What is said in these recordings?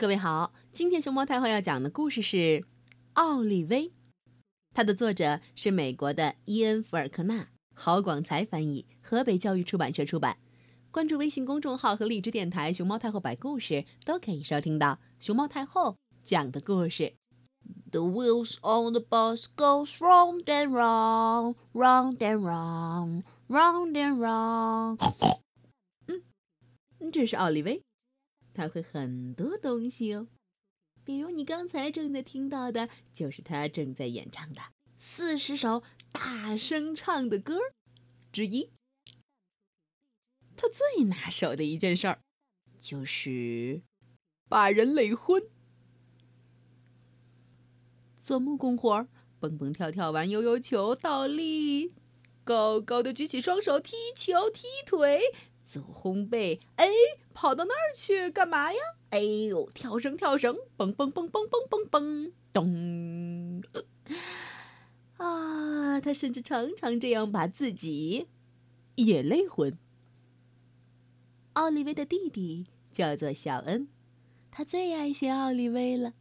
各位好，今天熊猫太后要讲的故事是《奥利威》，它的作者是美国的伊恩·福尔克纳，郝广才翻译，河北教育出版社出版。关注微信公众号和荔枝电台“熊猫太后摆故事”，都可以收听到熊猫太后讲的故事。The wheels on the bus goes round and round, round and round, round and round。嗯，这是奥利威。他会很多东西哦，比如你刚才正在听到的，就是他正在演唱的四十首大声唱的歌之一。他最拿手的一件事儿，就是把人累昏。做木工活，蹦蹦跳跳玩悠悠球，倒立，高高的举起双手踢球踢腿。做烘焙，哎，跑到那儿去干嘛呀？哎呦，跳绳跳绳，蹦蹦蹦蹦蹦蹦蹦，咚！啊，他甚至常常这样把自己也累昏。奥利威的弟弟叫做小恩，他最爱学奥利威了。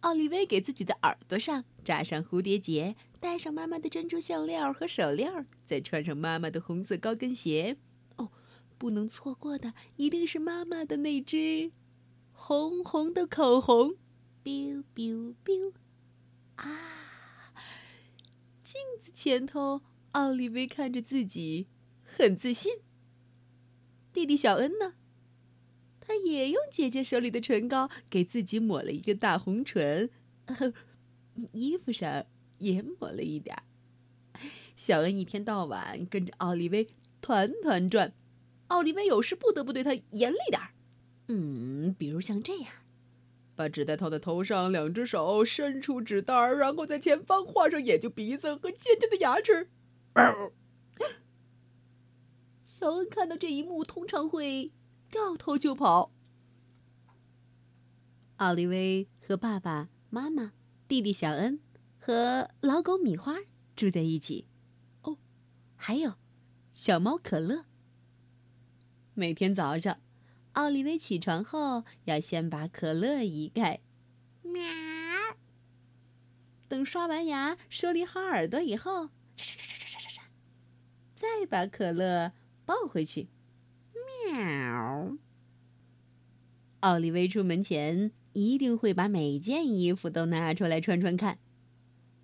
奥利威给自己的耳朵上扎上蝴蝶结，戴上妈妈的珍珠项链和手链，再穿上妈妈的红色高跟鞋。不能错过的一定是妈妈的那支红红的口红，biu biu biu，啊！镜子前头，奥利维看着自己，很自信。弟弟小恩呢？他也用姐姐手里的唇膏给自己抹了一个大红唇，衣服上也抹了一点儿。小恩一天到晚跟着奥利维团团转。奥利维有时不得不对他严厉点儿，嗯，比如像这样，把纸袋套在头上，两只手伸出纸袋儿，然后在前方画上眼睛、鼻子和尖尖的牙齿。小恩看到这一幕，通常会掉头就跑。奥利维和爸爸妈妈、弟弟小恩和老狗米花住在一起。哦，还有小猫可乐。每天早上，奥利维起床后要先把可乐一盖，喵。等刷完牙、梳理好耳朵以后，再把可乐抱回去，喵。奥利维出门前一定会把每件衣服都拿出来穿穿看，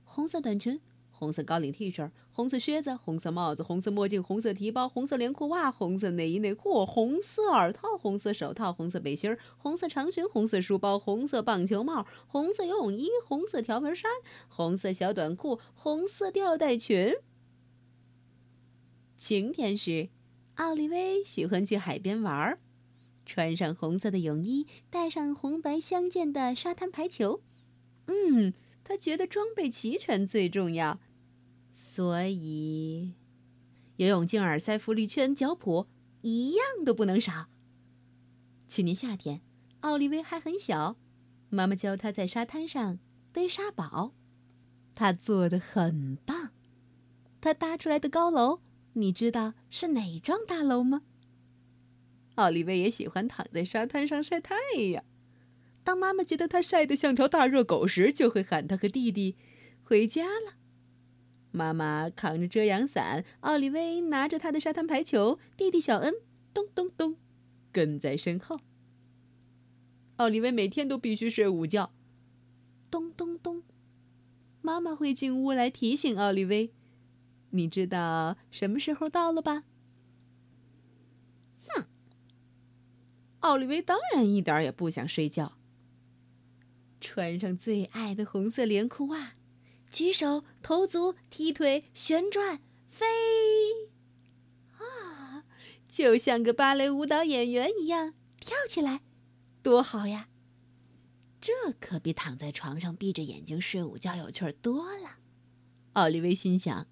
红色短裙。红色高领 T 恤、红色靴子、红色帽子、红色墨镜、红色提包、红色连裤袜、红色内衣内裤、红色耳套、红色手套、红色背心、红色长裙、红色书包、红色棒球帽、红色游泳衣、红色条纹衫、红色小短裤、红色吊带裙。晴天时，奥利威喜欢去海边玩儿，穿上红色的泳衣，带上红白相间的沙滩排球。嗯。他觉得装备齐全最重要，所以游泳镜、耳塞、浮力圈、脚蹼一样都不能少。去年夏天，奥利维还很小，妈妈教他在沙滩上堆沙堡，他做的很棒。他搭出来的高楼，你知道是哪幢大楼吗？奥利维也喜欢躺在沙滩上晒太阳。当妈妈觉得他晒得像条大热狗时，就会喊他和弟弟回家了。妈妈扛着遮阳伞，奥利威拿着他的沙滩排球，弟弟小恩咚咚咚跟在身后。奥利威每天都必须睡午觉。咚咚咚，妈妈会进屋来提醒奥利威：“你知道什么时候到了吧？”哼，奥利威当然一点也不想睡觉。穿上最爱的红色连裤袜，举手投足踢腿旋转飞，啊，就像个芭蕾舞蹈演员一样跳起来，多好呀！这可比躺在床上闭着眼睛睡午觉有趣多了。奥利维心想。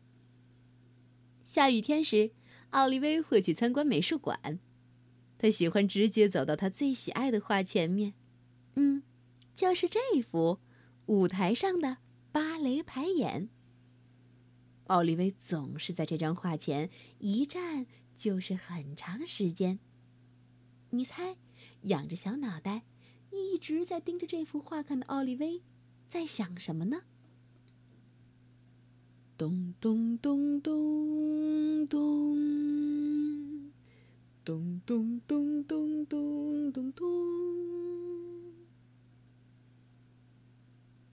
下雨天时，奥利维会去参观美术馆，他喜欢直接走到他最喜爱的画前面，嗯。就是这幅舞台上的芭蕾排演。奥利维总是在这张画前一站就是很长时间。你猜，仰着小脑袋，一直在盯着这幅画看的奥利威，在想什么呢？咚咚咚咚咚，咚咚咚咚咚咚咚。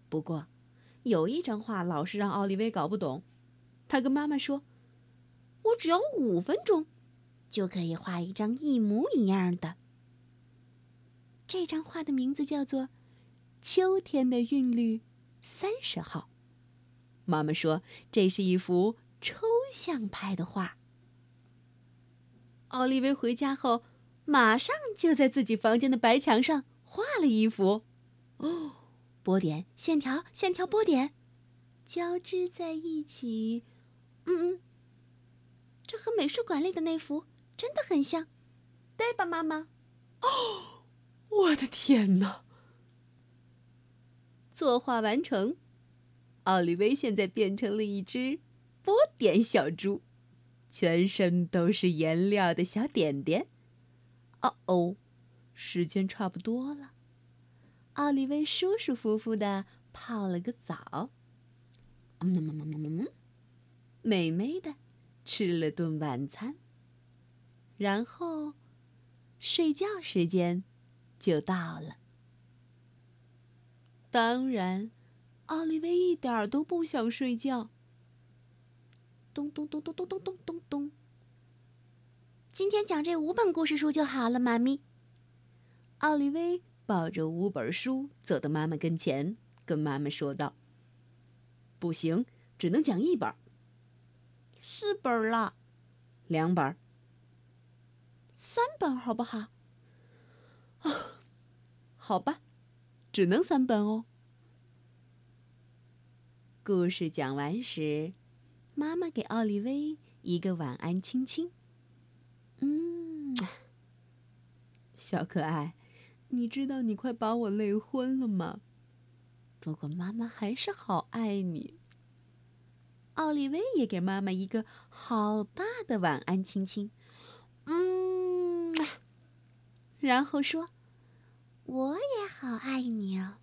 不过，有一张画老是让奥利威搞不懂。他跟妈妈说：“我只要五分钟，就可以画一张一模一样的。”这张画的名字叫做《秋天的韵律三十号》。妈妈说：“这是一幅抽象派的画。”奥利维回家后，马上就在自己房间的白墙上画了一幅。哦，波点、线条、线条、波点，交织在一起。嗯嗯，这和美术馆里的那幅真的很像，对吧，妈妈？哦。我的天哪！作画完成，奥利维现在变成了一只波点小猪，全身都是颜料的小点点。哦哦，时间差不多了，奥利维舒舒服服的泡了个澡，美美的吃了顿晚餐，然后睡觉时间。就到了。当然，奥利维一点儿都不想睡觉。咚咚咚咚咚咚咚咚咚。今天讲这五本故事书就好了，妈咪。奥利维抱着五本书走到妈妈跟前，跟妈妈说道：“不行，只能讲一本。四本了，两本，三本，好不好？”啊，好吧，只能三本哦。故事讲完时，妈妈给奥利威一个晚安亲亲。嗯，小可爱，你知道你快把我累昏了吗？不过妈妈还是好爱你。奥利威也给妈妈一个好大的晚安亲亲。嗯。然后说：“我也好爱你哦。”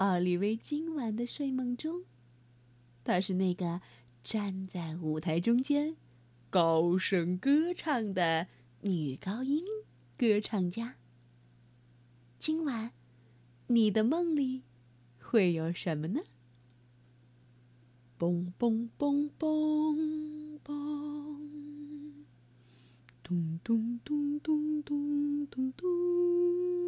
奥利维今晚的睡梦中，他是那个站在舞台中间，高声歌唱的。女高音歌唱家，今晚你的梦里会有什么呢？嘣嘣嘣嘣嘣，咚咚咚咚咚咚咚。